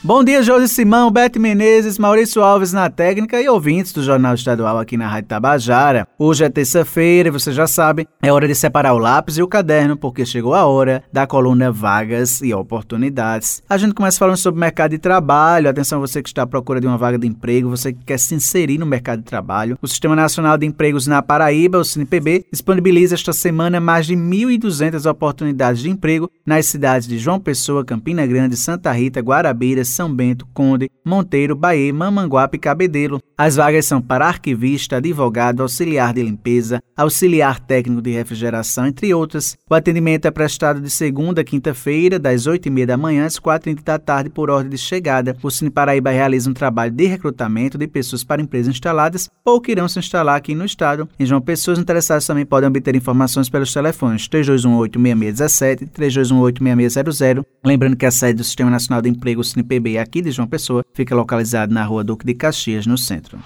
Bom dia, Josi Simão, Bete Menezes, Maurício Alves na técnica e ouvintes do Jornal Estadual aqui na Rádio Tabajara. Hoje é terça-feira e você já sabe, é hora de separar o lápis e o caderno, porque chegou a hora da coluna Vagas e Oportunidades. A gente começa falando sobre mercado de trabalho. Atenção, você que está à procura de uma vaga de emprego, você que quer se inserir no mercado de trabalho. O Sistema Nacional de Empregos na Paraíba, o SINPB, disponibiliza esta semana mais de 1.200 oportunidades de emprego nas cidades de João Pessoa, Campina Grande, Santa Rita, Guarabira, são Bento, Conde, Monteiro, Bahia, Mamanguape e Cabedelo. As vagas são para arquivista, advogado, auxiliar de limpeza, auxiliar técnico de refrigeração, entre outras. O atendimento é prestado de segunda a quinta-feira, das 8h30 da manhã às 4h30 da tarde, por ordem de chegada. O Cine Paraíba realiza um trabalho de recrutamento de pessoas para empresas instaladas ou que irão se instalar aqui no estado. Em João Pessoas, interessados também podem obter informações pelos telefones 3218-6617 e 3218-6600. Lembrando que a sede do Sistema Nacional de Emprego, o CinePB, Aqui de João Pessoa fica localizado na rua Duque de Caxias, no centro.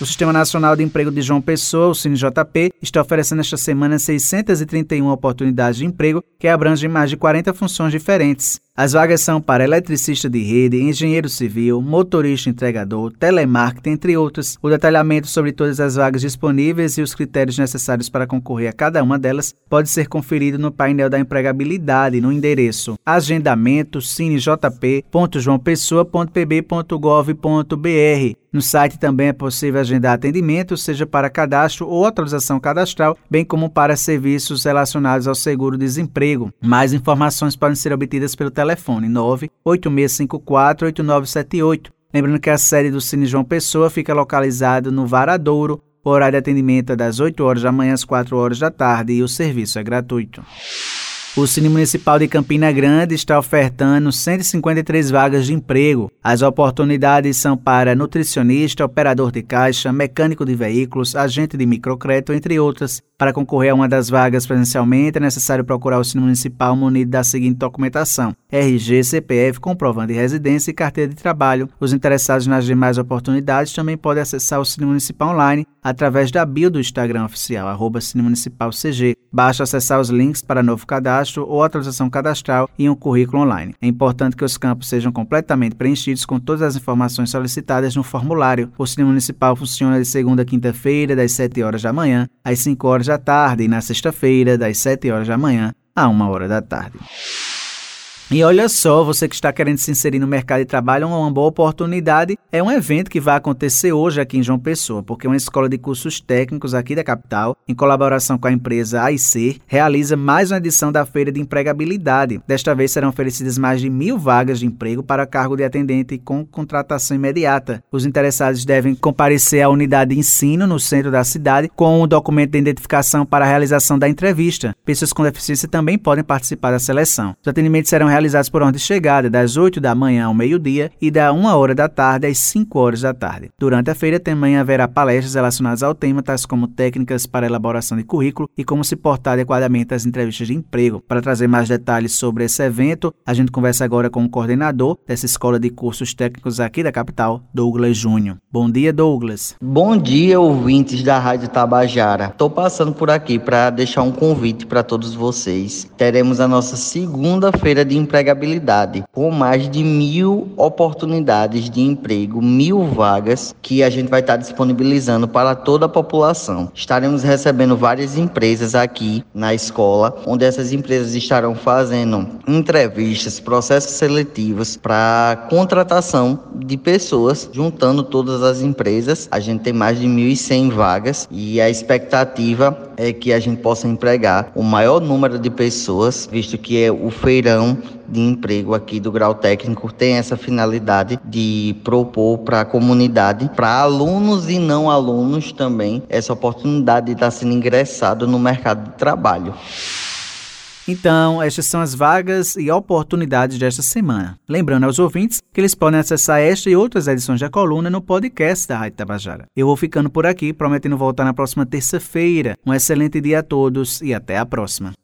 O Sistema Nacional de Emprego de João Pessoa, o CineJP, está oferecendo esta semana 631 oportunidades de emprego que abrangem mais de 40 funções diferentes. As vagas são para eletricista de rede, engenheiro civil, motorista entregador, telemarketing, entre outras. O detalhamento sobre todas as vagas disponíveis e os critérios necessários para concorrer a cada uma delas pode ser conferido no painel da empregabilidade no endereço agendamento cinejp.joaopessoa.pb.gov.br. No site também é possível agendar atendimento, seja para cadastro ou atualização cadastral, bem como para serviços relacionados ao seguro-desemprego. Mais informações podem ser obtidas pelo telefone telefone 986548978. Lembrando que a sede do Cine João Pessoa fica localizada no Varadouro. O horário de atendimento é das 8 horas da manhã às 4 horas da tarde e o serviço é gratuito. O Cine Municipal de Campina Grande está ofertando 153 vagas de emprego. As oportunidades são para nutricionista, operador de caixa, mecânico de veículos, agente de microcrédito, entre outras. Para concorrer a uma das vagas presencialmente, é necessário procurar o Cine Municipal munido da seguinte documentação: RG, CPF, comprovante de residência e carteira de trabalho. Os interessados nas demais oportunidades também podem acessar o Cine Municipal online através da bio do Instagram oficial, arroba Cine Municipal CG. Basta acessar os links para novo cadastro ou atualização cadastral e um currículo online. É importante que os campos sejam completamente preenchidos com todas as informações solicitadas no formulário. O Cine Municipal funciona de segunda a quinta-feira, das 7 horas da manhã às 5 horas da tarde e na sexta-feira, das 7 horas da manhã a 1 hora da tarde. E olha só, você que está querendo se inserir no mercado de trabalho, uma boa oportunidade. É um evento que vai acontecer hoje aqui em João Pessoa, porque uma escola de cursos técnicos aqui da capital, em colaboração com a empresa AIC, realiza mais uma edição da Feira de Empregabilidade. Desta vez serão oferecidas mais de mil vagas de emprego para cargo de atendente com contratação imediata. Os interessados devem comparecer à unidade de ensino no centro da cidade com um documento de identificação para a realização da entrevista. Pessoas com deficiência também podem participar da seleção. Os atendimentos serão realizados por ordem de chegada, das 8 da manhã ao meio-dia e da 1 hora da tarde às 5 horas da tarde. Durante a feira também haverá palestras relacionadas ao tema, tais como técnicas para elaboração de currículo e como se portar adequadamente às entrevistas de emprego. Para trazer mais detalhes sobre esse evento, a gente conversa agora com o coordenador dessa escola de cursos técnicos aqui da capital, Douglas Júnior. Bom dia, Douglas. Bom dia, ouvintes da Rádio Tabajara. Estou passando por aqui para deixar um convite para todos vocês. Teremos a nossa segunda feira de empregabilidade, com mais de mil oportunidades de emprego, mil vagas que a gente vai estar disponibilizando para toda a população. Estaremos recebendo várias empresas aqui na escola, onde essas empresas estarão fazendo entrevistas, processos seletivos para contratação de pessoas, juntando todas as empresas. A gente tem mais de 1.100 vagas e a expectativa é que a gente possa empregar o maior número de pessoas, visto que é o feirão de emprego aqui do grau técnico tem essa finalidade de propor para a comunidade, para alunos e não alunos também, essa oportunidade de estar sendo ingressado no mercado de trabalho. Então, estas são as vagas e oportunidades desta semana. Lembrando aos ouvintes que eles podem acessar esta e outras edições da coluna no podcast da Rádio Tabajara. Eu vou ficando por aqui, prometendo voltar na próxima terça-feira. Um excelente dia a todos e até a próxima.